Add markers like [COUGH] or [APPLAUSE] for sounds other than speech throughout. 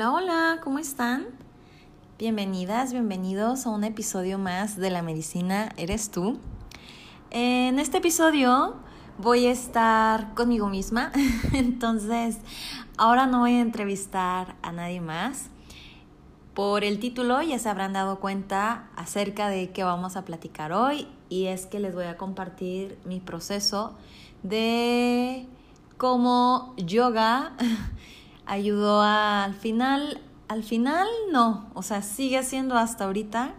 Hola, hola, ¿cómo están? Bienvenidas, bienvenidos a un episodio más de La Medicina Eres tú. En este episodio voy a estar conmigo misma, [LAUGHS] entonces ahora no voy a entrevistar a nadie más. Por el título ya se habrán dado cuenta acerca de qué vamos a platicar hoy y es que les voy a compartir mi proceso de cómo yoga [LAUGHS] ayudó al final, al final no, o sea, sigue siendo hasta ahorita.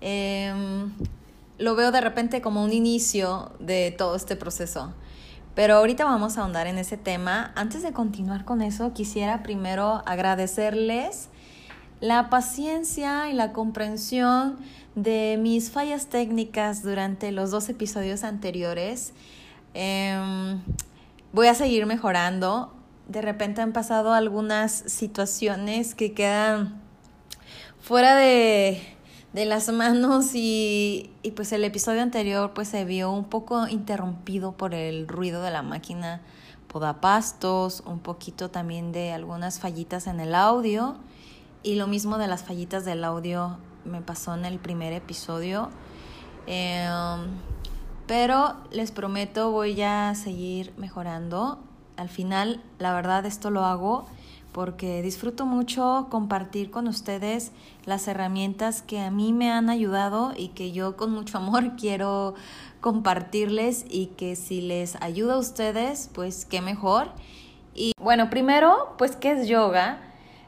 Em, lo veo de repente como un inicio de todo este proceso. Pero ahorita vamos a ahondar en ese tema. Antes de continuar con eso, quisiera primero agradecerles la paciencia y la comprensión de mis fallas técnicas durante los dos episodios anteriores. Em, voy a seguir mejorando de repente han pasado algunas situaciones que quedan fuera de, las manos y, y, pues el episodio anterior pues se vio un poco interrumpido por el ruido de la máquina podapastos, un poquito también de algunas fallitas en el audio y lo mismo de las fallitas del audio me pasó en el primer episodio. Em, pero les prometo voy a seguir mejorando al final, la verdad, esto lo hago porque disfruto mucho compartir con ustedes las herramientas que a mí me han ayudado y que yo con mucho amor [LAUGHS] quiero compartirles y que si les ayuda a ustedes, pues qué mejor. Y bueno, primero, pues ¿qué es yoga?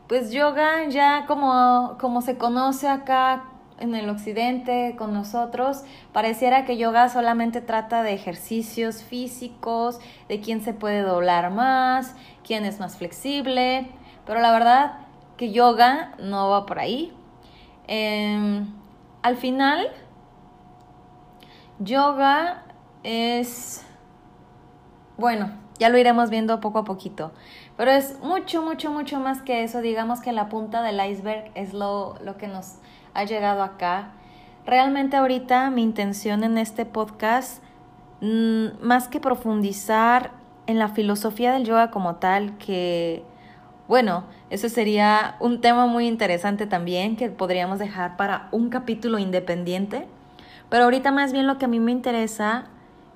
Pues yoga ya como, como se conoce acá en el occidente con nosotros, pareciera que yoga solamente trata de ejercicios físicos, de quién se puede doblar más, quién es más flexible, pero la verdad que yoga no va por ahí. Em, al final, yoga es, bueno, ya lo iremos viendo poco a poquito, pero es mucho, mucho, mucho más que eso. Digamos que la punta del iceberg es lo, lo que nos ha llegado acá. Realmente ahorita mi intención en este podcast, mm, más que profundizar en la filosofía del yoga como tal, que, bueno, eso sería un tema muy interesante también que podríamos dejar para un capítulo independiente. Pero ahorita más bien lo que a mí me interesa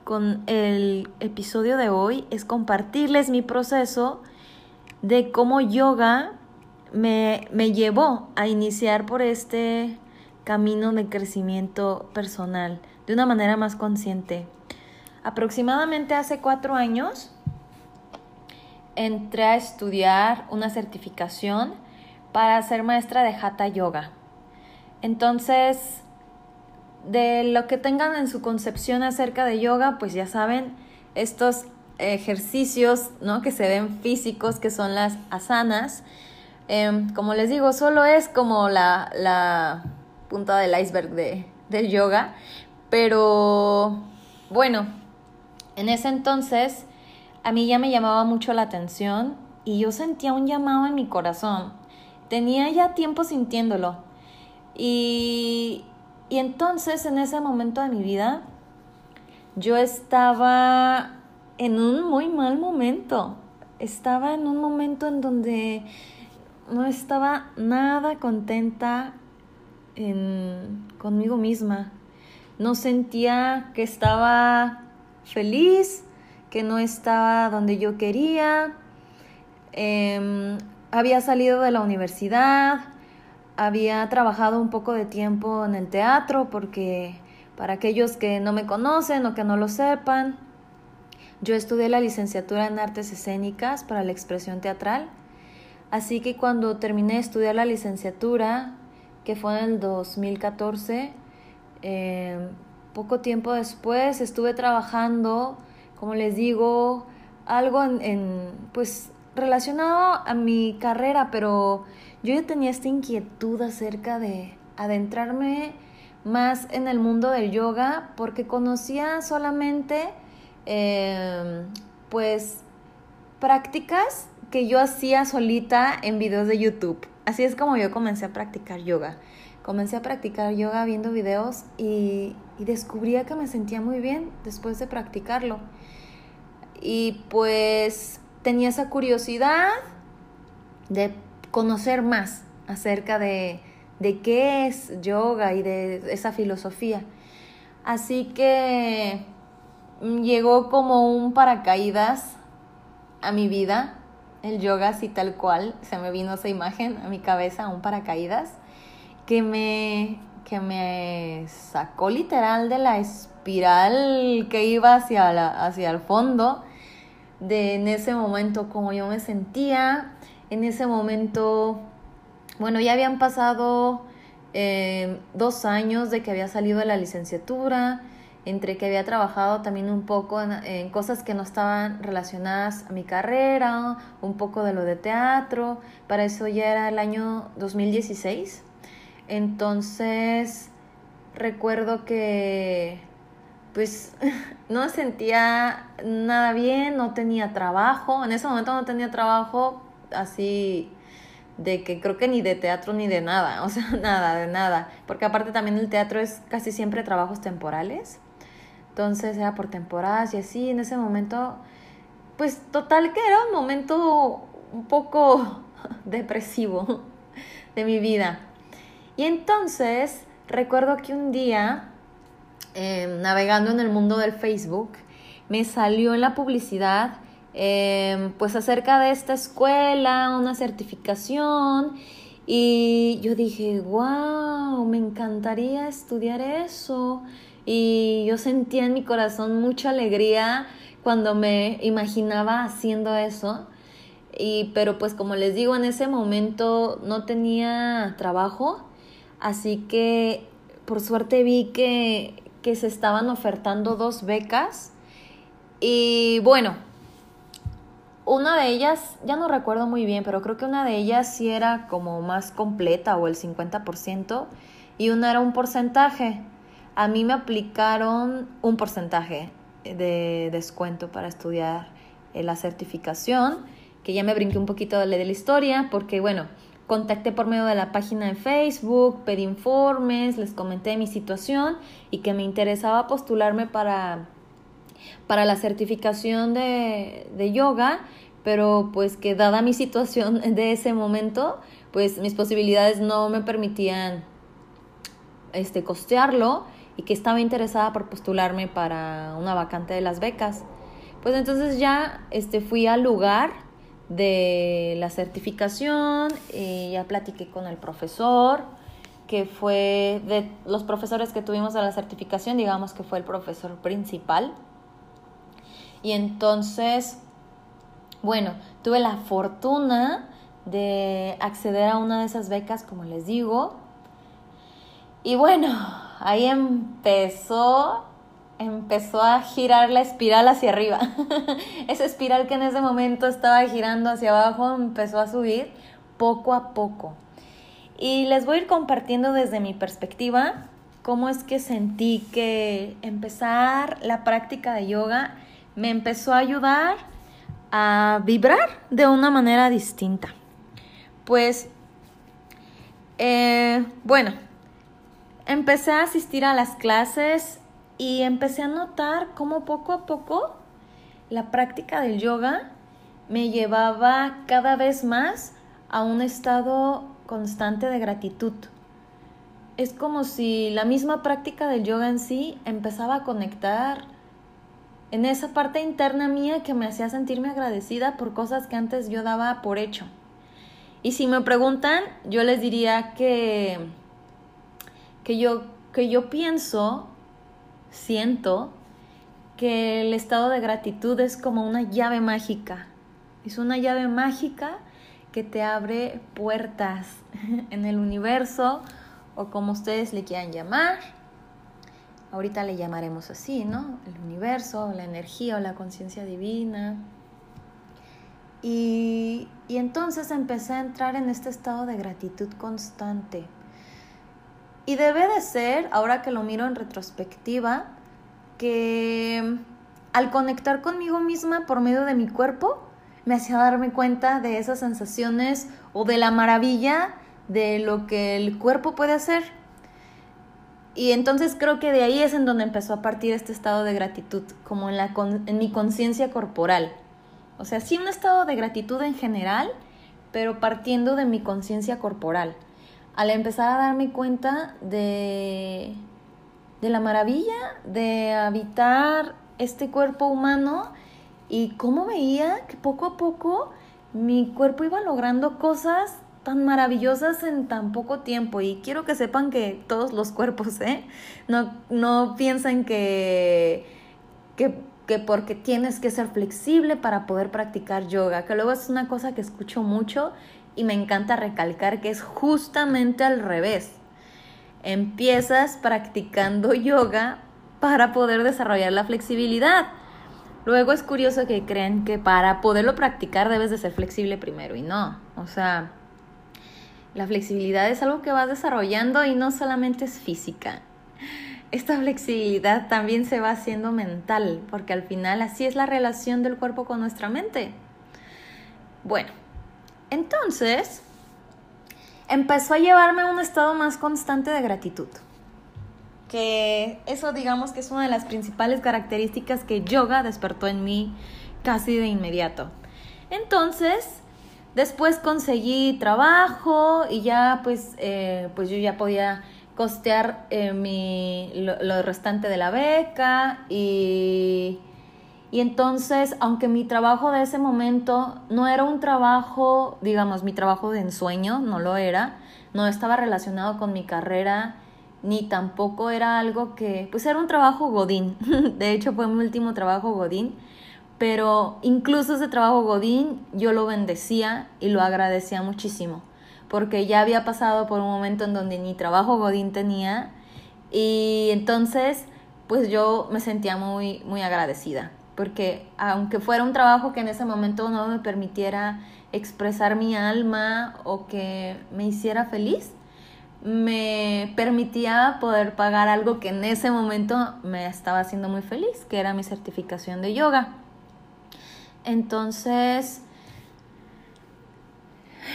con el episodio de hoy es compartirles mi proceso de cómo yoga me, me llevó a iniciar por este camino de crecimiento personal de una manera más consciente. Aproximadamente hace cuatro años entré a estudiar una certificación para ser maestra de Hatha Yoga. Entonces, de lo que tengan en su concepción acerca de yoga, pues ya saben, estos ejercicios ¿no? que se ven físicos, que son las asanas, Em, como les digo, solo es como la, la punta del iceberg de, del yoga, pero bueno, en ese entonces a mí ya me llamaba mucho la atención y yo sentía un llamado en mi corazón. Tenía ya tiempo sintiéndolo. Y, y entonces en ese momento de mi vida yo estaba en un muy mal momento. Estaba en un momento en donde no estaba nada contenta conmigo misma. No sentía que estaba feliz, que no estaba donde yo quería. Em, había salido de la universidad, había trabajado un poco de tiempo en el teatro porque para aquellos que no me conocen o que no lo sepan, yo estudié la licenciatura en artes escénicas para la expresión teatral Así que cuando terminé de estudiar la licenciatura, que fue en el 2014, eh, poco tiempo después estuve trabajando, como les digo, algo en, pues relacionado a mi carrera, pero yo ya tenía esta inquietud acerca de adentrarme más en el mundo del yoga porque conocía solamente eh, pues prácticas que yo hacía solita en videos de YouTube. Así es como yo comencé a practicar yoga. Comencé a practicar yoga viendo videos y, descubría que me sentía muy bien después de practicarlo. Y pues tenía esa curiosidad de conocer más acerca de, de qué es yoga y de esa filosofía. Así que llegó como un paracaídas a mi vida, el yoga así tal cual, se me vino esa imagen a mi cabeza, un paracaídas, que me, que me sacó literal de la espiral que iba hacia, la, hacia el fondo, de en ese momento como yo me sentía, en ese momento, bueno, ya habían pasado eh, dos años de que había salido de la licenciatura, entre que había trabajado también un poco en, cosas que no estaban relacionadas a mi carrera, un poco de lo de teatro, para eso ya era el año 2016. Entonces, recuerdo que pues [LAUGHS] no sentía nada bien, no tenía trabajo, en ese momento no tenía trabajo así de que creo que ni de teatro ni de nada, [LAUGHS] o sea, nada, de nada, porque aparte también el teatro es casi siempre trabajos temporales, entonces era por temporadas y así, en ese momento, pues total que era un momento un poco [LAUGHS] depresivo de mi vida. Y entonces recuerdo que un día, em, navegando en el mundo del Facebook, me salió en la publicidad Em, pues acerca de esta escuela, una certificación. Y yo dije, wow, me encantaría estudiar eso. Y yo sentía en mi corazón mucha alegría cuando me imaginaba haciendo eso. Y, pero pues como les digo, en ese momento no tenía trabajo. Así que por suerte vi que, que se estaban ofertando dos becas. Y bueno, una de ellas, ya no recuerdo muy bien, pero creo que una de ellas sí era como más completa o el 50% y una era un porcentaje. A mí me aplicaron un porcentaje de descuento para estudiar eh, la certificación, que ya me brinqué un poquito de la historia, porque bueno, contacté por medio de la página de Facebook, pedí informes, les comenté mi situación y que me interesaba postularme para para la certificación de, de yoga, pero pues que dada mi [LAUGHS] situación de ese momento, pues mis posibilidades no me permitían este, costearlo y que estaba interesada por postularme para una vacante de las becas. Pues entonces ya este, fui al lugar de la certificación y ya platiqué con el profesor, que fue de los profesores que tuvimos a la certificación, digamos que fue el profesor principal. Y entonces, bueno, tuve la fortuna de acceder a una de esas becas, como les digo. Y bueno, ahí empezó, empezó a girar la espiral hacia arriba. [LAUGHS] Esa espiral que en ese momento estaba girando hacia abajo empezó a subir poco a poco. Y les voy a ir compartiendo desde mi perspectiva cómo es que sentí que empezar la práctica de yoga me empezó a ayudar a vibrar de una manera distinta. Pues, eh, bueno, empecé a asistir a las clases y empecé a notar cómo poco a poco la práctica del yoga me llevaba cada vez más a un estado constante de gratitud. Es como si la misma práctica del yoga en sí empezaba a conectar en esa parte interna mía que me hacía sentirme agradecida por cosas que antes yo daba por hecho. Y si me preguntan, yo les diría que, que, yo, que yo pienso, siento, que el estado de gratitud es como una llave mágica. Es una llave mágica que te abre puertas [LAUGHS] en el universo o como ustedes le quieran llamar ahorita le llamaremos así, ¿no? El universo, la energía o la conciencia divina. Y, y, entonces empecé a entrar en este estado de gratitud constante. Y debe de ser, ahora que lo miro en retrospectiva, que al conectar conmigo misma por medio de mi cuerpo, me hacía darme cuenta de esas sensaciones o de la maravilla de lo que el cuerpo puede hacer y entonces creo que de ahí es en donde empezó a partir este estado de gratitud, como en, la en mi conciencia corporal. O sea, sí un estado de gratitud en general, pero partiendo de mi conciencia corporal. Al empezar a darme cuenta de, de la maravilla de habitar este cuerpo humano y cómo veía que poco a poco mi cuerpo iba logrando cosas tan maravillosas en tan poco tiempo y quiero que sepan que todos los cuerpos, ¿eh? No, no piensen que, que, que, porque tienes que ser flexible para poder practicar yoga, que luego es una cosa que escucho mucho y me encanta recalcar que es justamente al revés. Empiezas practicando [LAUGHS] yoga para poder desarrollar la flexibilidad. Luego es curioso que creen que para poderlo practicar debes de ser flexible primero y no. O sea, la flexibilidad es algo que vas desarrollando y no solamente es física. Esta flexibilidad también se va haciendo mental, porque al final así es la relación del cuerpo con nuestra mente. Bueno, entonces empezó a llevarme a un estado más constante de gratitud. Que eso digamos que es una de las principales características que yoga despertó en mí casi de inmediato. Entonces, Después conseguí trabajo y ya pues, eh, pues yo ya podía costear eh, mi, lo, restante de la beca y, y entonces, aunque mi trabajo de ese momento no era un trabajo, digamos, mi trabajo de ensueño, no lo era, no estaba relacionado con mi carrera, ni tampoco era algo que, pues era un trabajo godín, [LAUGHS] de hecho fue mi último trabajo godín, pero incluso ese trabajo Godín yo lo bendecía y lo agradecía muchísimo, porque ya había pasado por un momento en donde ni trabajo Godín tenía. Y entonces pues yo me sentía muy, muy agradecida, porque aunque fuera un trabajo que en ese momento no me permitiera expresar mi alma o que me hiciera feliz, me permitía poder pagar algo que en ese momento me estaba haciendo muy feliz, que era mi certificación de yoga. Entonces,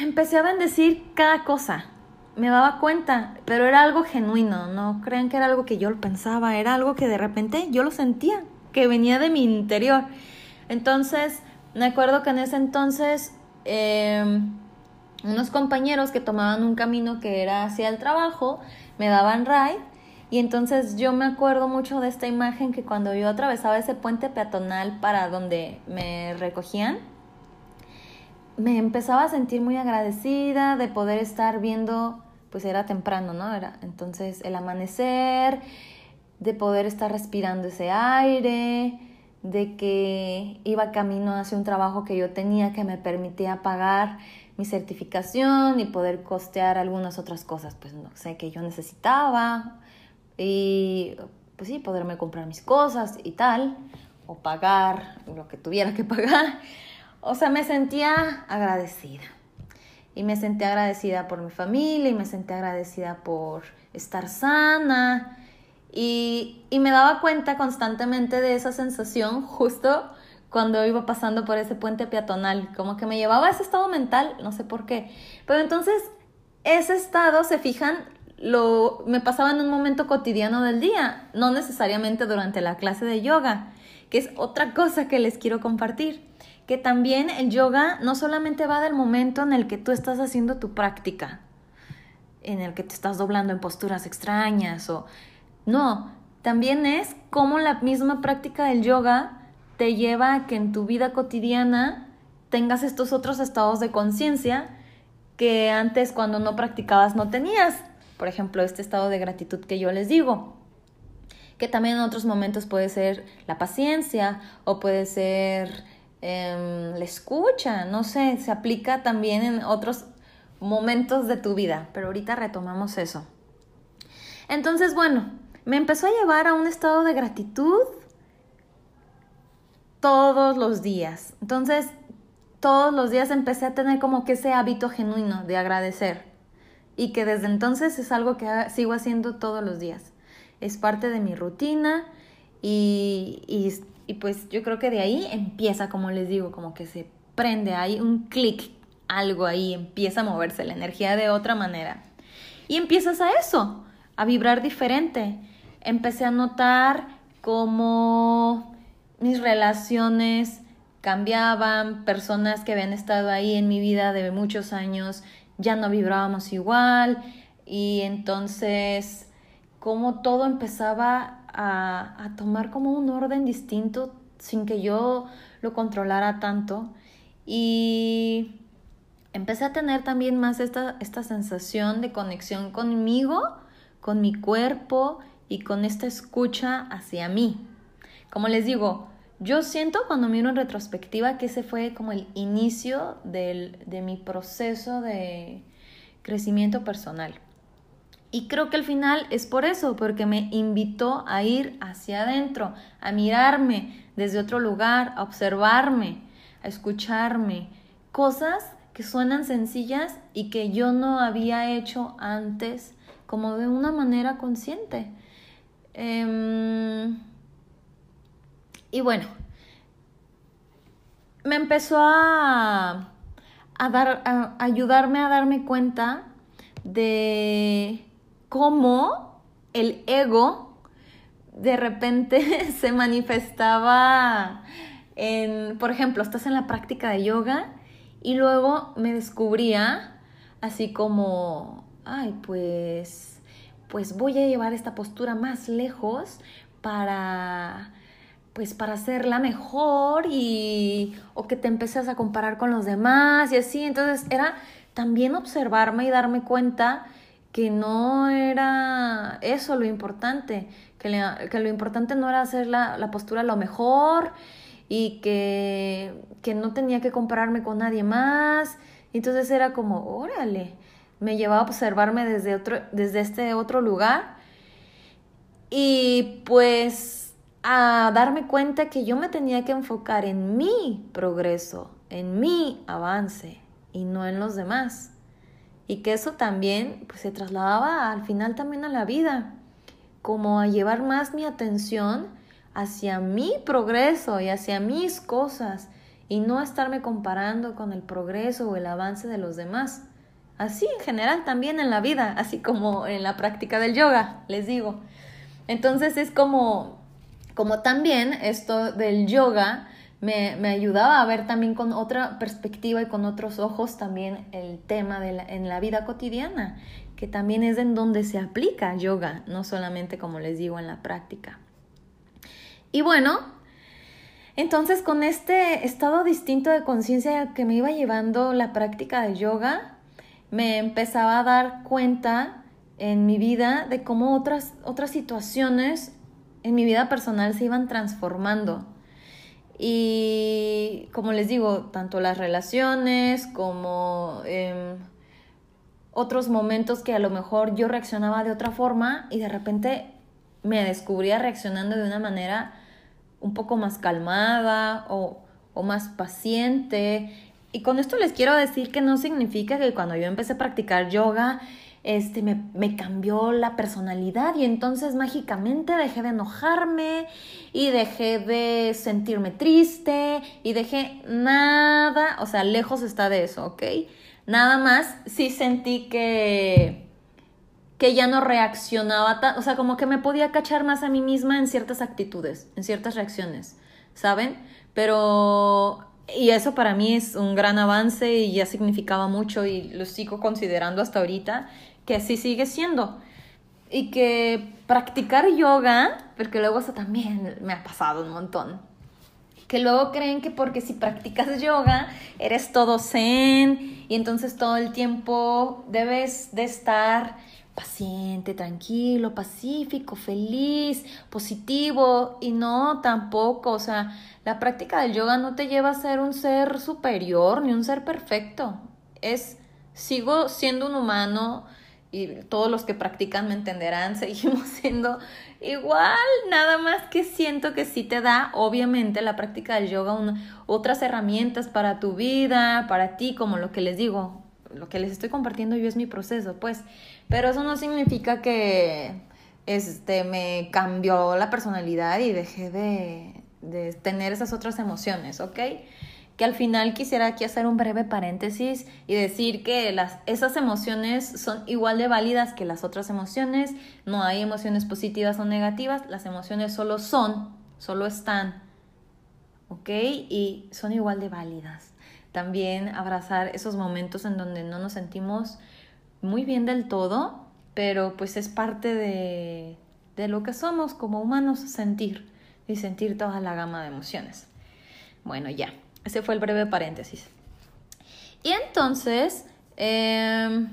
empecé a bendecir cada cosa. Me daba cuenta, pero era algo genuino, no crean que era algo que yo pensaba, era algo que de repente yo lo sentía, que venía de mi interior. Entonces, me acuerdo que en ese entonces em, unos compañeros que tomaban un camino que era hacia el trabajo me daban ride y entonces yo me acuerdo mucho de esta imagen que cuando yo atravesaba ese puente peatonal para donde me recogían, me empezaba a sentir muy agradecida de poder estar viendo, pues era temprano, ¿no? Era entonces el amanecer, de poder estar respirando ese aire, de que iba camino hacia un trabajo que yo tenía que me permitía pagar mi certificación y poder costear algunas otras cosas, pues no sé, que yo necesitaba y pues sí, poderme comprar mis cosas y tal, o pagar lo que tuviera que pagar. O sea, me sentía agradecida. Y me sentía agradecida por mi familia y me sentía agradecida por estar sana. Y, y me daba cuenta constantemente de esa sensación justo cuando iba pasando por ese puente peatonal, como que me llevaba a ese estado mental, no sé por qué. Pero entonces ese estado, se fijan, lo, me pasaba en un momento cotidiano del día, no necesariamente durante la clase de yoga, que es otra cosa que les quiero compartir, que también el yoga no solamente va del momento en el que tú estás haciendo tu práctica, en el que te estás doblando en posturas extrañas o no, también es como la misma práctica del yoga te lleva a que en tu vida cotidiana tengas estos otros estados de conciencia que antes cuando no practicabas no tenías por ejemplo, este estado de gratitud que yo les digo, que también en otros momentos puede ser la paciencia o puede ser em, la escucha, no sé, se aplica también en otros momentos de tu vida, pero ahorita retomamos eso. Entonces, bueno, me empezó a llevar a un estado de gratitud todos los días. Entonces, todos los días empecé a tener como que ese hábito genuino de agradecer y que desde entonces es algo que sigo haciendo todos los días. Es parte de mi rutina y, y, pues yo creo que de ahí empieza, como les digo, como que se prende, hay un clic, algo ahí, empieza a moverse la energía de otra manera. Y empiezas a eso, a vibrar diferente. Empecé a notar cómo mis relaciones cambiaban, personas que habían estado ahí en mi vida de muchos años ya no vibrábamos igual y entonces como todo empezaba a, a tomar como un orden distinto sin que yo lo controlara tanto. Y empecé a tener también más esta, esta sensación de conexión conmigo, con mi cuerpo y con esta escucha hacia mí. Como les digo, yo siento cuando miro en retrospectiva que ese fue como el inicio del, de mi proceso de crecimiento personal. Y creo que al final es por eso, porque me invitó a ir hacia adentro, a mirarme desde otro lugar, a observarme, a escucharme. Cosas que suenan sencillas y que yo no había hecho antes como de una manera consciente. Em, y bueno, me empezó a, dar, a ayudarme a darme cuenta de cómo el ego de repente [LAUGHS] se manifestaba en, por ejemplo, estás en la práctica de yoga y luego me descubría así como, ay, pues, pues voy a llevar esta postura más lejos para pues para hacerla mejor y o que te empiezas a comparar con los demás y así. Entonces era también observarme y darme cuenta que no era eso lo importante, que, lo importante no era hacer la, la, postura lo mejor y que, que no tenía que compararme con nadie más. Entonces era como, órale, me llevaba a observarme desde, otro, desde este otro lugar. Y pues a darme cuenta que yo me tenía que enfocar en mi progreso, en mi avance y no en los demás. Y que eso también pues, se trasladaba al final también a la vida, como a llevar más mi atención hacia mi progreso y hacia mis cosas y no estarme comparando con el progreso o el avance de los demás. Así en general también en la vida, así como en la práctica del yoga, les digo. Entonces es como como también esto del yoga me, ayudaba a ver también con otra perspectiva y con otros ojos también el tema de en la vida cotidiana, que también es en donde se aplica yoga, no solamente como les digo en la práctica. Y bueno, entonces con este estado distinto de conciencia que me iba llevando la práctica de yoga, me empezaba a dar cuenta en mi vida de cómo otras, otras situaciones en mi vida personal se iban transformando. Y como les digo, tanto las relaciones como em, otros momentos que a lo mejor yo reaccionaba de otra forma y de repente me descubría reaccionando de una manera un poco más calmada o, o más paciente. Y con esto les quiero decir que no significa que cuando yo empecé a practicar yoga este, me, cambió la personalidad y entonces mágicamente dejé de enojarme y dejé de sentirme triste y dejé nada, o sea, lejos está de eso, ¿ok? Nada más sí sentí que, que ya no reaccionaba, tan, o sea, como que me podía cachar más a mí misma en ciertas actitudes, en ciertas reacciones, ¿saben? Pero y eso para mí es un gran avance y ya significaba mucho y lo sigo considerando hasta ahorita que así sigue siendo. Y que practicar yoga, porque luego eso también me ha pasado un montón, que luego creen que porque si practicas yoga eres todo zen y entonces todo el tiempo debes de estar paciente, tranquilo, pacífico, feliz, positivo y no tampoco, o sea, la práctica del yoga no te lleva a ser un ser superior ni un ser perfecto. Es sigo siendo un humano y todos los que practican me entenderán, [LAUGHS] seguimos siendo igual, nada más que siento que sí te da, obviamente, la práctica del yoga otras herramientas para tu vida, para ti, como lo que les digo, lo que les estoy compartiendo yo es mi proceso, pues, pero eso no significa que este, me cambió la personalidad y dejé de, de tener esas otras emociones, ¿ok? que al final quisiera aquí hacer un breve paréntesis y decir que las, esas emociones son igual de válidas que las otras emociones, no hay emociones positivas o negativas, las emociones solo son, solo están, ¿ok? Y son igual de válidas. También abrazar esos momentos en donde no nos sentimos muy bien del todo, pero pues es parte de, de lo que somos como humanos, sentir y sentir toda la gama de emociones. Bueno, ya, ese fue el breve paréntesis. Y entonces, em,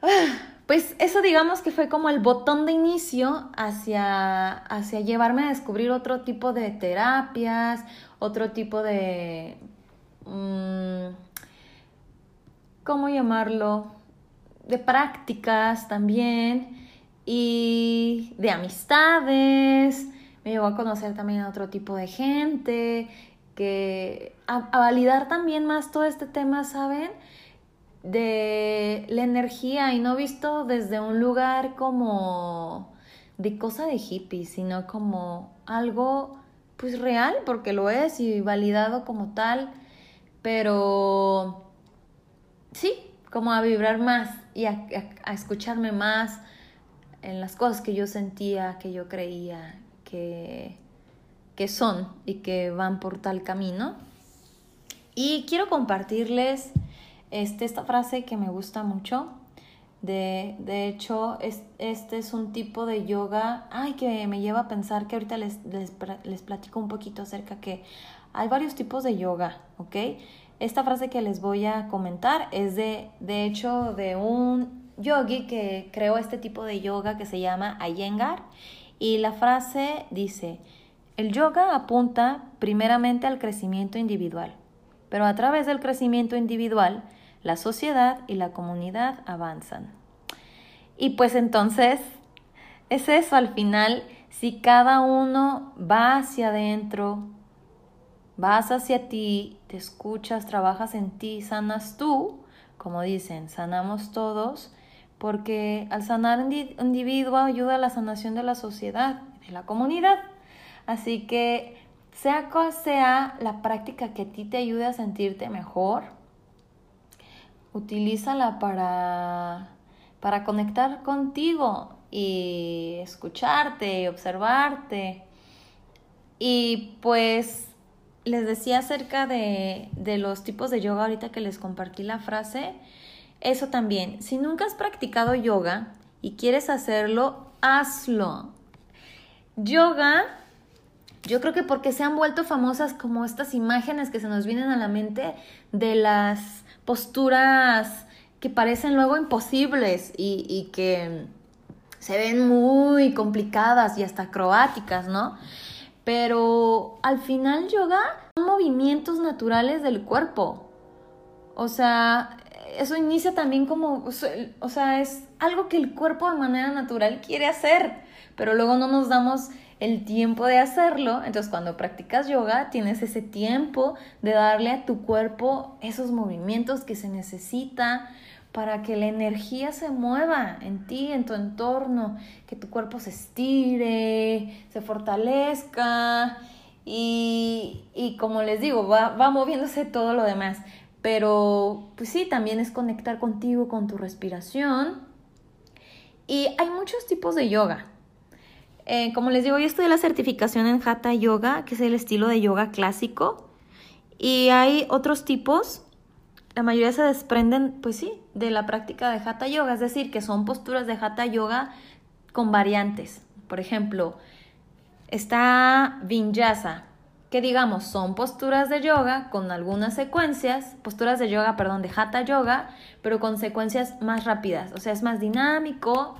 [SIGHS] pues eso digamos que fue como el botón de inicio hacia, hacia llevarme a descubrir otro tipo de terapias, otro tipo de... Mm, ¿Cómo llamarlo? De prácticas también y de amistades. Me llevó a conocer también a otro tipo de gente, que a, validar también más todo este tema, ¿saben? De la energía y no visto desde un lugar como de cosa de hippie, sino como algo pues real, porque lo es y validado como tal, pero sí, como a vibrar más y a escucharme más, en las cosas que yo sentía, que yo creía que, que son y que van por tal camino. Y quiero compartirles este, esta frase que me gusta mucho. De, de hecho, es, este es un tipo de yoga, ay, que me lleva a pensar que ahorita les, les, les platico un poquito acerca que hay varios tipos de yoga, ¿ok? Esta frase que les voy a comentar es de, de hecho, de un yogi que creó este tipo de yoga que se llama Iyengar y la frase dice, el yoga apunta primeramente al crecimiento individual, pero a través del crecimiento individual, la sociedad y la comunidad avanzan. Y pues entonces, es eso al final, si cada uno va hacia adentro, vas hacia ti, te escuchas, trabajas en ti, sanas tú, como dicen, sanamos todos, porque al sanar un individuo ayuda a la sanación de la sociedad, de la comunidad. Así que sea cual sea la práctica que a ti te ayude a sentirte mejor, utilízala para, para conectar contigo y escucharte y observarte. Y pues les decía acerca de, los tipos de yoga ahorita que les compartí la frase. Eso también, si nunca has practicado yoga y quieres hacerlo, hazlo. Yoga, yo creo que porque se han vuelto famosas como estas imágenes que se nos vienen a la mente de las posturas que parecen luego imposibles y, que se ven muy complicadas y hasta acrobáticas, ¿no? Pero al final yoga son movimientos naturales del cuerpo. O sea, eso inicia también como, o sea, es algo que el cuerpo de manera natural quiere hacer, pero luego no nos damos el tiempo de hacerlo. Entonces cuando practicas yoga tienes ese tiempo de darle a tu cuerpo esos movimientos que se necesita para que la energía se mueva en ti, en tu entorno, que tu cuerpo se estire, se fortalezca y, y como les digo, va, va moviéndose todo lo demás. Pero pues sí, también es conectar contigo, con tu respiración. Y hay muchos tipos de yoga. Eh, como les digo, yo estudié la certificación en Hatha Yoga, que es el estilo de yoga clásico. Y hay otros tipos, la mayoría se desprenden, pues sí, de la práctica de Hatha Yoga, es decir, que son posturas de Hatha Yoga con variantes. Por ejemplo, está Vinyasa, que digamos son posturas de yoga con algunas secuencias, posturas de yoga, perdón, de hatha yoga, pero con secuencias más rápidas, o sea, es más dinámico.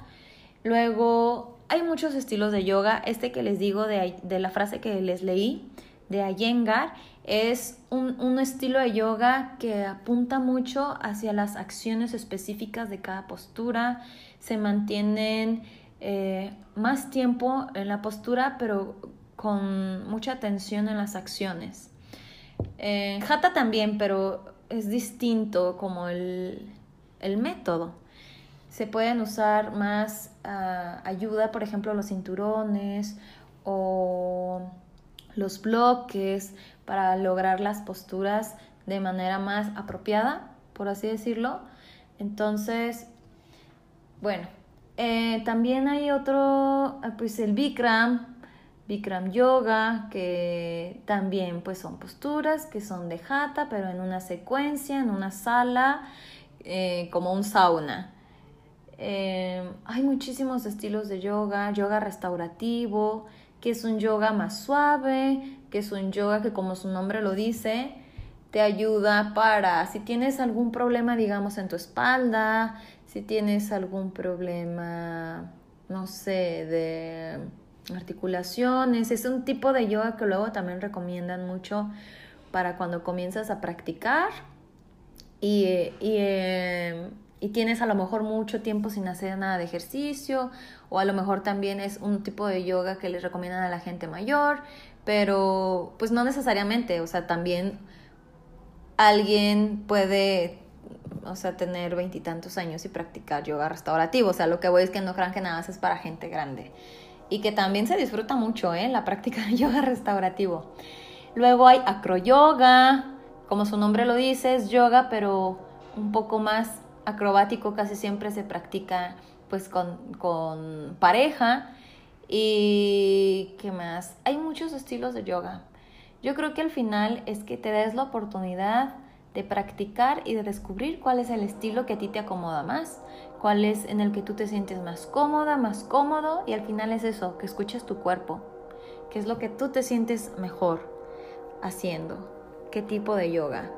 Luego, hay muchos estilos de yoga. Este que les digo de, la frase que les leí, de Ayengar, es un, un, estilo de yoga que apunta mucho hacia las acciones específicas de cada postura, se mantienen eh, más tiempo en la postura, pero con mucha atención en las acciones. En Hatha también, pero es distinto como el, método. Se pueden usar más ah, ayuda, por ejemplo, los cinturones o los bloques para lograr las posturas de manera más apropiada, por así decirlo. Entonces, bueno, eh, también hay otro, ah, pues el Bikram, Bikram Yoga, que también pues son posturas que son de jata, pero en una secuencia, en una sala, eh, como un sauna. Eh, hay muchísimos estilos de yoga, yoga restaurativo, que es un yoga más suave, que es un yoga que como su nombre lo dice, te ayuda para si tienes algún problema, digamos, en tu espalda, si tienes algún problema, no sé, de articulaciones. Es un tipo de yoga que luego también recomiendan mucho para cuando comienzas a practicar y, y, y, tienes a lo mejor mucho tiempo sin hacer nada de ejercicio o a lo mejor también es un tipo de yoga que les recomiendan a la gente mayor, pero pues no necesariamente, o sea, también alguien puede o sea, tener veintitantos años y practicar yoga restaurativo. O sea, lo que voy es que no crean que nada es para gente grande y que también se disfruta mucho ¿eh? la práctica de yoga restaurativo. Luego hay acroyoga, como su nombre lo dice, es yoga, pero un poco más acrobático, casi siempre se practica pues con, con pareja. Y qué más, hay muchos estilos de yoga. Yo creo que al final es que te des la oportunidad de practicar y de descubrir cuál es el estilo que a ti te acomoda más cuál es en el que tú te sientes más cómoda, más cómodo y al final es eso, que escuches tu cuerpo, qué es lo que tú te sientes mejor haciendo, qué tipo de yoga.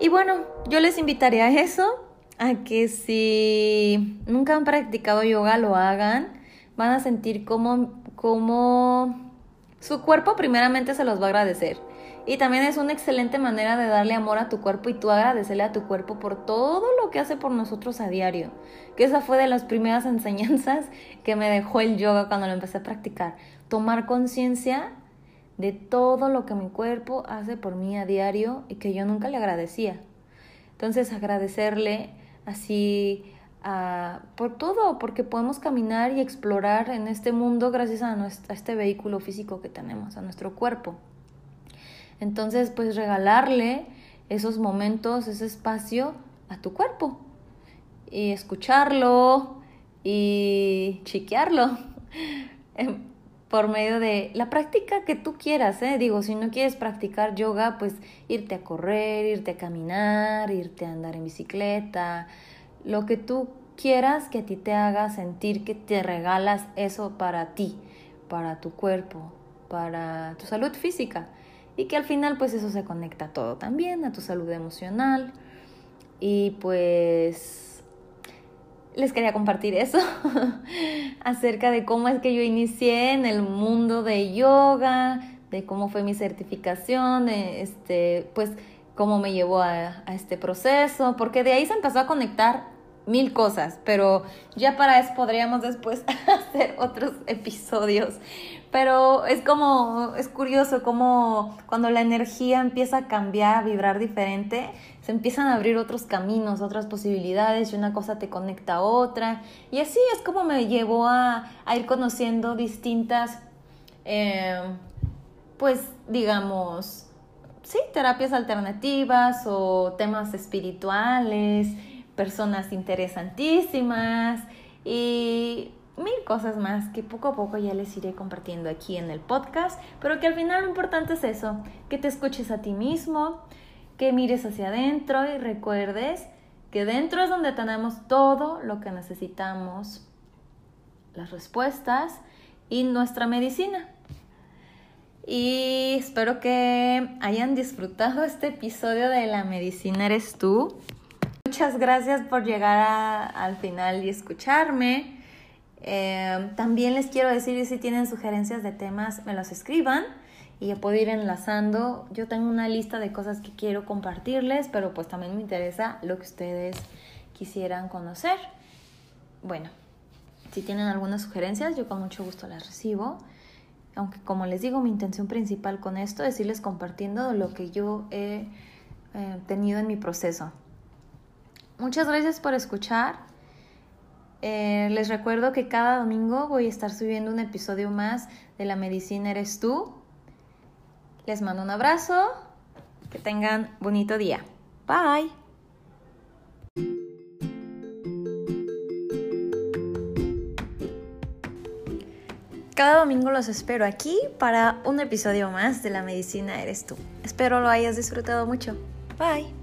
Y bueno, yo les invitaría a eso, a que si nunca han practicado yoga lo hagan, van a sentir como, como su cuerpo primeramente se los va a agradecer y también es una excelente manera de darle amor a tu cuerpo y tú agradecerle a tu cuerpo por todo lo que hace por nosotros a diario. Que esa fue de las primeras [LAUGHS] enseñanzas que me dejó el yoga cuando lo empecé a practicar. Tomar conciencia de todo lo que mi cuerpo hace por mí a diario y que yo nunca le agradecía. Entonces agradecerle así por todo, porque podemos caminar y explorar en este mundo gracias a, a este vehículo físico que tenemos, a nuestro cuerpo. Entonces, pues regalarle esos momentos, ese espacio a tu cuerpo y escucharlo y chiquearlo [LAUGHS] em, por medio de la práctica que tú quieras, ¿eh? Digo, si no quieres practicar yoga, pues irte a correr, irte a caminar, irte a andar en bicicleta, lo que tú quieras que a ti te haga sentir que te regalas eso para ti, para tu cuerpo, para tu salud física y que al final pues eso se conecta todo también, a tu salud emocional. Y pues les quería compartir eso [LAUGHS] acerca de cómo es que yo inicié en el mundo de yoga, de cómo fue mi certificación, este, pues cómo me llevó a este proceso, porque de ahí se empezó a conectar mil cosas, pero ya para eso podríamos después [LAUGHS] hacer otros episodios. Pero es como, es curioso como cuando la energía empieza a cambiar, a vibrar diferente, se empiezan a abrir otros caminos, otras posibilidades y una cosa te conecta a otra. Y así es como me llevó a, ir conociendo distintas, eh, pues digamos, sí, terapias alternativas o temas espirituales personas interesantísimas y mil cosas más que poco a poco ya les iré compartiendo aquí en el podcast, pero que al final lo importante es eso, que te escuches a ti mismo, que mires hacia adentro y recuerdes que dentro es donde tenemos todo lo que necesitamos, las respuestas y nuestra medicina. Y espero que hayan disfrutado este episodio de La medicina eres tú. Muchas gracias por llegar al final y escucharme. Eh, también les quiero decir si tienen sugerencias de temas, me los escriban y puedo ir enlazando. Yo tengo una lista de cosas que quiero compartirles, pero pues también me interesa lo que ustedes quisieran conocer. Bueno, si tienen algunas sugerencias, yo con mucho gusto las recibo. Aunque como les digo, mi intención principal con esto es irles compartiendo lo que yo he eh, tenido en mi proceso. Muchas gracias por escuchar. Eh, les recuerdo que cada domingo voy a estar subiendo un episodio más de La Medicina Eres Tú. Les mando un abrazo. Que tengan bonito día. Bye. Cada domingo los espero aquí para un episodio más de La Medicina Eres tú. Espero lo hayas disfrutado mucho. Bye.